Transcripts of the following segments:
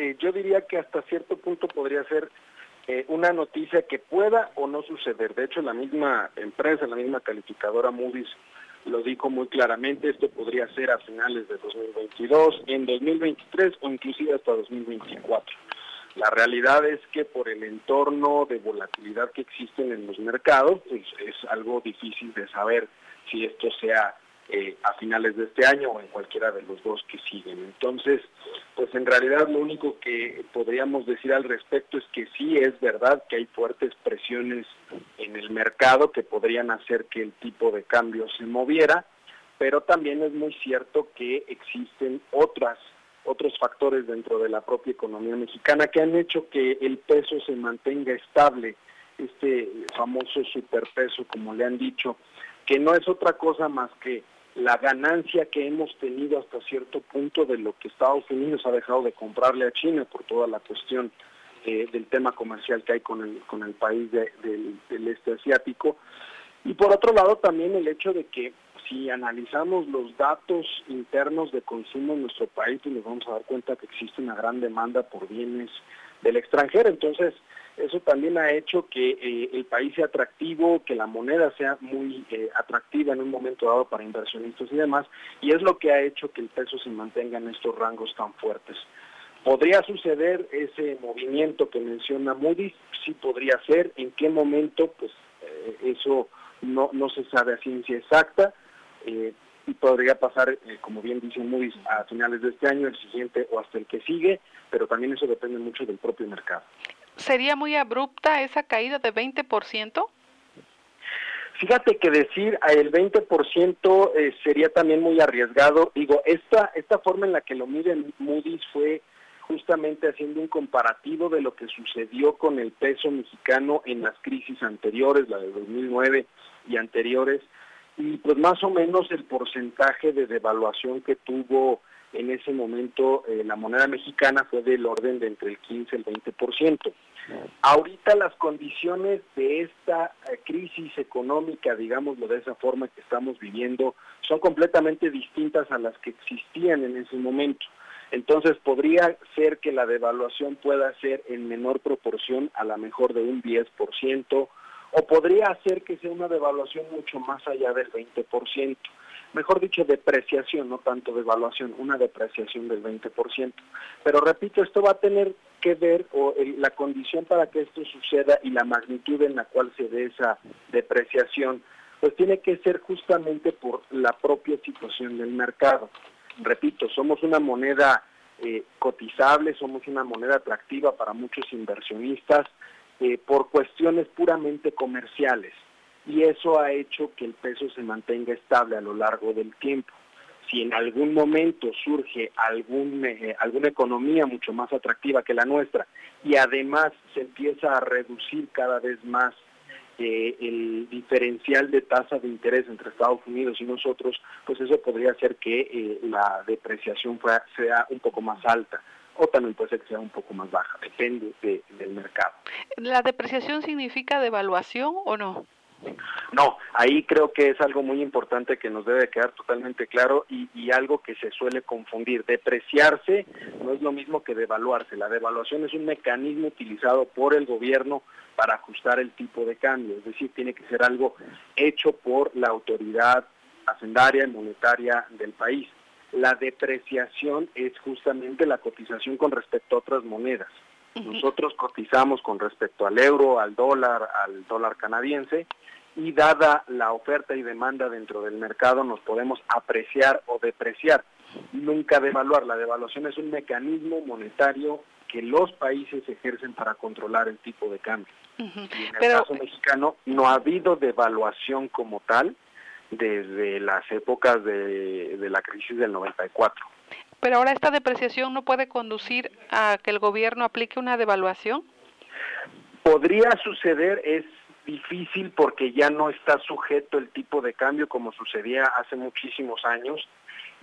eh, yo diría que hasta cierto punto podría ser eh, una noticia que pueda o no suceder. De hecho, la misma empresa, la misma calificadora Moody's lo dijo muy claramente, esto podría ser a finales de 2022, en 2023 o inclusive hasta 2024. La realidad es que por el entorno de volatilidad que existen en los mercados, pues es algo difícil de saber si esto sea eh, a finales de este año o en cualquiera de los dos que siguen. Entonces, pues en realidad lo único que podríamos decir al respecto es que sí es verdad que hay fuertes presiones en el mercado que podrían hacer que el tipo de cambio se moviera, pero también es muy cierto que existen otras otros factores dentro de la propia economía mexicana que han hecho que el peso se mantenga estable, este famoso superpeso, como le han dicho, que no es otra cosa más que la ganancia que hemos tenido hasta cierto punto de lo que Estados Unidos ha dejado de comprarle a China por toda la cuestión eh, del tema comercial que hay con el, con el país del este asiático. Y por otro lado también el hecho de que si analizamos los datos internos de consumo en nuestro país, pues nos vamos a dar cuenta que existe una gran demanda por bienes del extranjero. Entonces, eso también ha hecho que eh, el país sea atractivo, que la moneda sea muy eh, atractiva en un momento dado para inversionistas y demás, y es lo que ha hecho que el peso se mantenga en estos rangos tan fuertes. ¿Podría suceder ese movimiento que menciona Moody's? Sí podría ser. ¿En qué momento? Pues eh, eso no, no se sabe a ciencia exacta. y podría pasar, como bien dice Moody's, a finales de este año, el siguiente o hasta el que sigue, pero también eso depende mucho del propio mercado. ¿Sería muy abrupta esa caída de 20%? Fíjate que decir el 20% eh, sería también muy arriesgado. Digo, esta, esta forma en la que lo miden Moody's fue justamente haciendo un comparativo de lo que sucedió con el peso mexicano en las crisis anteriores, la de 2009 y anteriores, y pues más o menos el porcentaje de devaluación que tuvo en ese momento eh, la moneda mexicana fue del orden de entre el 15 y el 20%. Ahorita las condiciones de esta eh, crisis económica, digámoslo de esa forma que estamos viviendo, son completamente distintas a las que existían en ese momento. Entonces podría ser que la devaluación pueda ser en menor proporción, a la mejor de un 10%, o podría ser que sea una devaluación mucho más allá del 20% mejor dicho, depreciación, no tanto devaluación, una depreciación del 20%. Pero repito, esto va a tener que ver o la condición para que esto suceda y la magnitud en la cual se dé esa depreciación, pues tiene que ser justamente por la propia situación del mercado. Repito, somos una moneda eh, cotizable, somos una moneda atractiva para muchos inversionistas eh, por cuestiones puramente comerciales y eso ha hecho que el peso se mantenga estable a lo largo del tiempo. Si en algún momento surge algún, eh, alguna economía mucho más atractiva que la nuestra y además se empieza a reducir cada vez más eh, el diferencial de tasa de interés entre Estados Unidos y nosotros, pues eso podría hacer que eh, la depreciación sea un poco más alta o también puede ser que sea un poco más baja, depende del mercado. ¿La depreciación significa devaluación o no? No, ahí creo que es algo muy importante que nos debe quedar totalmente claro y, algo que se suele confundir. Depreciarse no es lo mismo que devaluarse. La devaluación es un mecanismo utilizado por el gobierno para ajustar el tipo de cambio, es decir, tiene que ser algo hecho por la autoridad hacendaria y monetaria del país. La depreciación es justamente la cotización con respecto a otras monedas. Nosotros cotizamos con respecto al euro, al dólar, al dólar canadiense y dada la oferta y demanda dentro del mercado nos podemos apreciar o depreciar, nunca devaluar. La devaluación es un mecanismo monetario que los países ejercen para controlar el tipo de cambio. en el caso mexicano no ha habido devaluación como tal desde las épocas de, de la crisis del 94. Pero ahora esta depreciación no puede conducir a que el gobierno aplique una devaluación. Podría suceder, es difícil porque ya no está sujeto el tipo de cambio como sucedía hace muchísimos años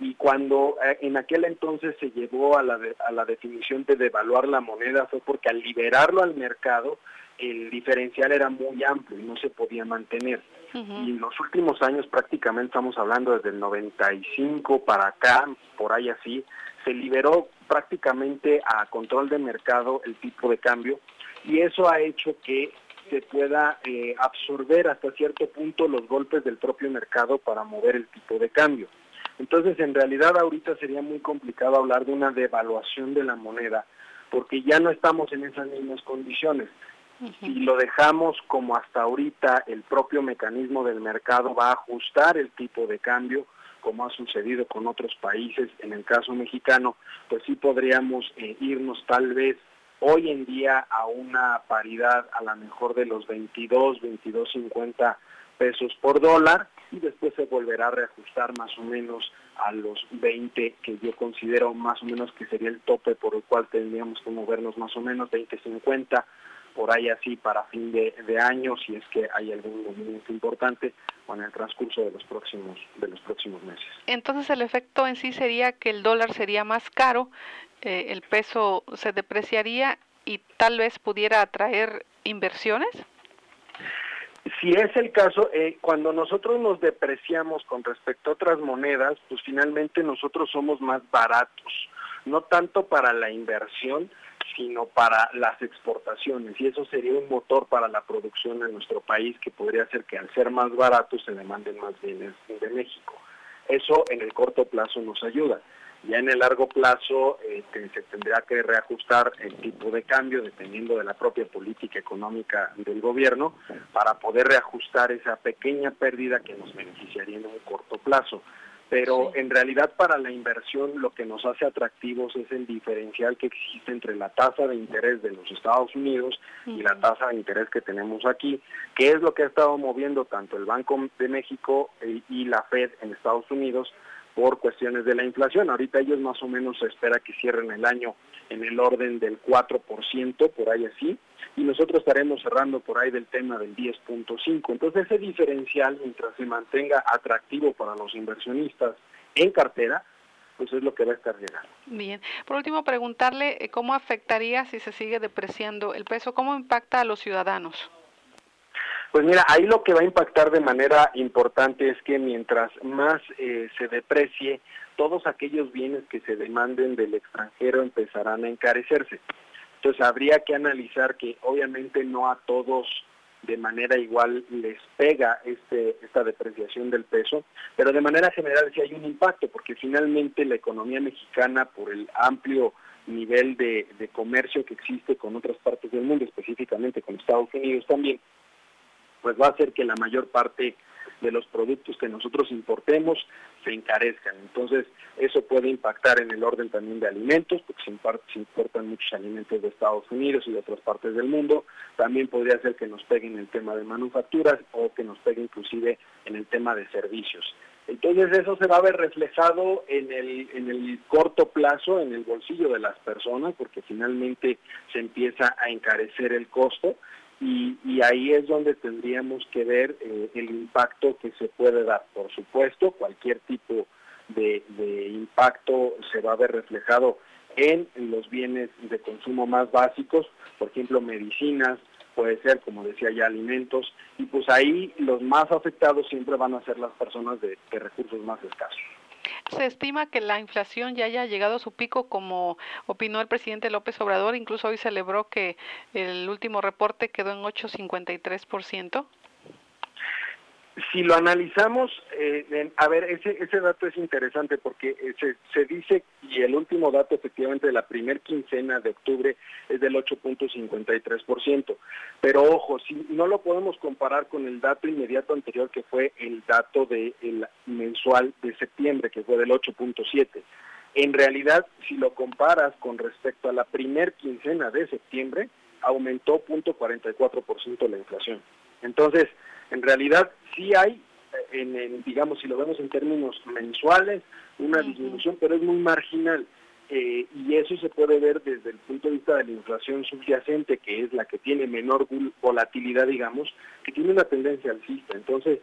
y cuando eh, en aquel entonces se llevó a la, a la definición de devaluar la moneda fue porque al liberarlo al mercado el diferencial era muy amplio y no se podía mantener. Y en los últimos años prácticamente estamos hablando desde el 95 para acá, por ahí así, se liberó prácticamente a control de mercado el tipo de cambio y eso ha hecho que se pueda eh, absorber hasta cierto punto los golpes del propio mercado para mover el tipo de cambio. Entonces, en realidad ahorita sería muy complicado hablar de una devaluación de la moneda, porque ya no estamos en esas mismas condiciones. Si lo dejamos como hasta ahorita, el propio mecanismo del mercado va a ajustar el tipo de cambio, como ha sucedido con otros países, en el caso mexicano, pues sí podríamos eh, irnos tal vez hoy en día a una paridad a la mejor de los 22, 22.50 pesos por dólar y después se volverá a reajustar más o menos a los 20 que yo considero más o menos que sería el tope por el cual tendríamos que movernos más o menos 20.50 por ahí así para fin de, año si es que hay algún movimiento importante o en el transcurso de los próximos de los próximos meses. Entonces el efecto en sí sería que el dólar sería más caro, eh, el peso se depreciaría y tal vez pudiera atraer inversiones. Si es el caso, eh, cuando nosotros nos depreciamos con respecto a otras monedas, pues finalmente nosotros somos más baratos, no tanto para la inversión, sino para las exportaciones. Y eso sería un motor para la producción en nuestro país que podría hacer que al ser más baratos se demanden más bienes de México. Eso en el corto plazo nos ayuda. Ya en el largo plazo eh, se tendrá que reajustar el tipo de cambio dependiendo de la propia política económica del gobierno para poder reajustar esa pequeña pérdida que nos beneficiaría en un corto plazo. Pero en realidad para la inversión lo que nos hace atractivos es el diferencial que existe entre la tasa de interés de los Estados Unidos y la tasa de interés que tenemos aquí, que es lo que ha estado moviendo tanto el Banco de México eh, y la Fed en Estados Unidos por cuestiones de la inflación. Ahorita ellos más o menos se espera que cierren el año en el orden del 4%, por ahí así, y nosotros estaremos cerrando por ahí del tema del 10.5. Entonces ese diferencial, mientras se mantenga atractivo para los inversionistas en cartera, pues es lo que va a estar llegando. Bien. Por último, preguntarle eh, cómo afectaría si se sigue depreciando el peso, cómo impacta a los ciudadanos. Pues mira, ahí lo que va a impactar de manera importante es que mientras más eh, se deprecie, todos aquellos bienes que se demanden del extranjero empezarán a encarecerse. Entonces habría que analizar que obviamente no a todos de manera igual les pega este, esta depreciación del peso, pero de manera general sí hay un impacto, porque finalmente la economía mexicana, por el amplio nivel de comercio que existe con otras partes del mundo, específicamente con Estados Unidos también, pues va a hacer que la mayor parte de los productos que nosotros importemos se encarezcan. Entonces, eso puede impactar en el orden también de alimentos, porque se, importan muchos alimentos de Estados Unidos y de otras partes del mundo. También podría ser que nos peguen el tema de manufacturas o que nos pegue inclusive en el tema de servicios. Entonces eso se va a ver reflejado en el, en el corto plazo, en el bolsillo de las personas, porque finalmente se empieza a encarecer el costo y, ahí es donde tendríamos que ver eh, el impacto que se puede dar. Por supuesto, cualquier tipo de, impacto se va a ver reflejado en los bienes de consumo más básicos, por ejemplo, medicinas, puede ser, como decía ya, alimentos, y pues ahí los más afectados siempre van a ser las personas de recursos más escasos. Se estima que la inflación ya haya llegado a su pico, como opinó el presidente López Obrador. Incluso hoy celebró que el último reporte quedó en 8,53% si lo analizamos, eh, a ver, ese, dato es interesante porque eh, se, se, dice, y el último dato efectivamente de la primer quincena de octubre es del 8.53%, pero ojo, si no lo podemos comparar con el dato inmediato anterior que fue el dato de el mensual de septiembre, que fue del 8.7%. En realidad, si lo comparas con respecto a la primer quincena de septiembre, aumentó 0.44% la inflación. Entonces, en realidad sí hay, eh, en, digamos, si lo vemos en términos mensuales, una disminución, pero es muy marginal. Eh, y eso se puede ver desde el punto de vista de la inflación subyacente, que es la que tiene menor volatilidad, digamos, que tiene una tendencia alcista. Entonces,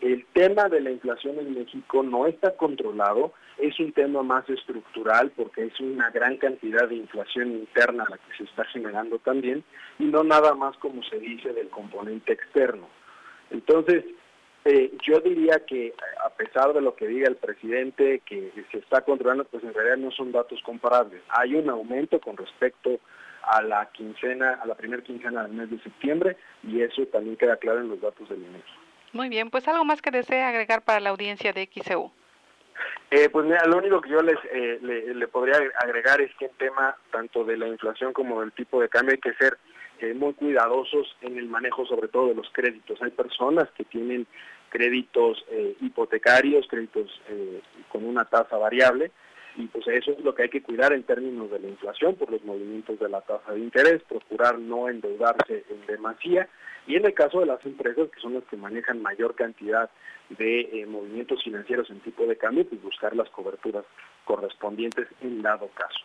el tema de la inflación en México no está controlado, es un tema más estructural porque es una gran cantidad de inflación interna la que se está generando también y no nada más como se dice del componente externo. Entonces, Eh, yo diría que a pesar de lo que diga el presidente, que se está controlando, pues en realidad no son datos comparables. Hay un aumento con respecto a la quincena, a la primera quincena del mes de septiembre, y eso también queda claro en los datos del INEGI. Muy bien, pues algo más que desee agregar para la audiencia de XEU. Eh, pues mira, lo único que yo les eh, le, podría agregar es que en tema tanto de la inflación como del tipo de cambio hay que ser eh, muy cuidadosos en el manejo sobre todo de los créditos. Hay personas que tienen créditos eh, hipotecarios, créditos con una tasa variable, y pues eso es lo que hay que cuidar en términos de la inflación por los movimientos de la tasa de interés, procurar no endeudarse en demasía y en el caso de las empresas que son las que manejan mayor cantidad de eh, movimientos financieros en tipo de cambio, pues buscar las coberturas correspondientes en dado caso.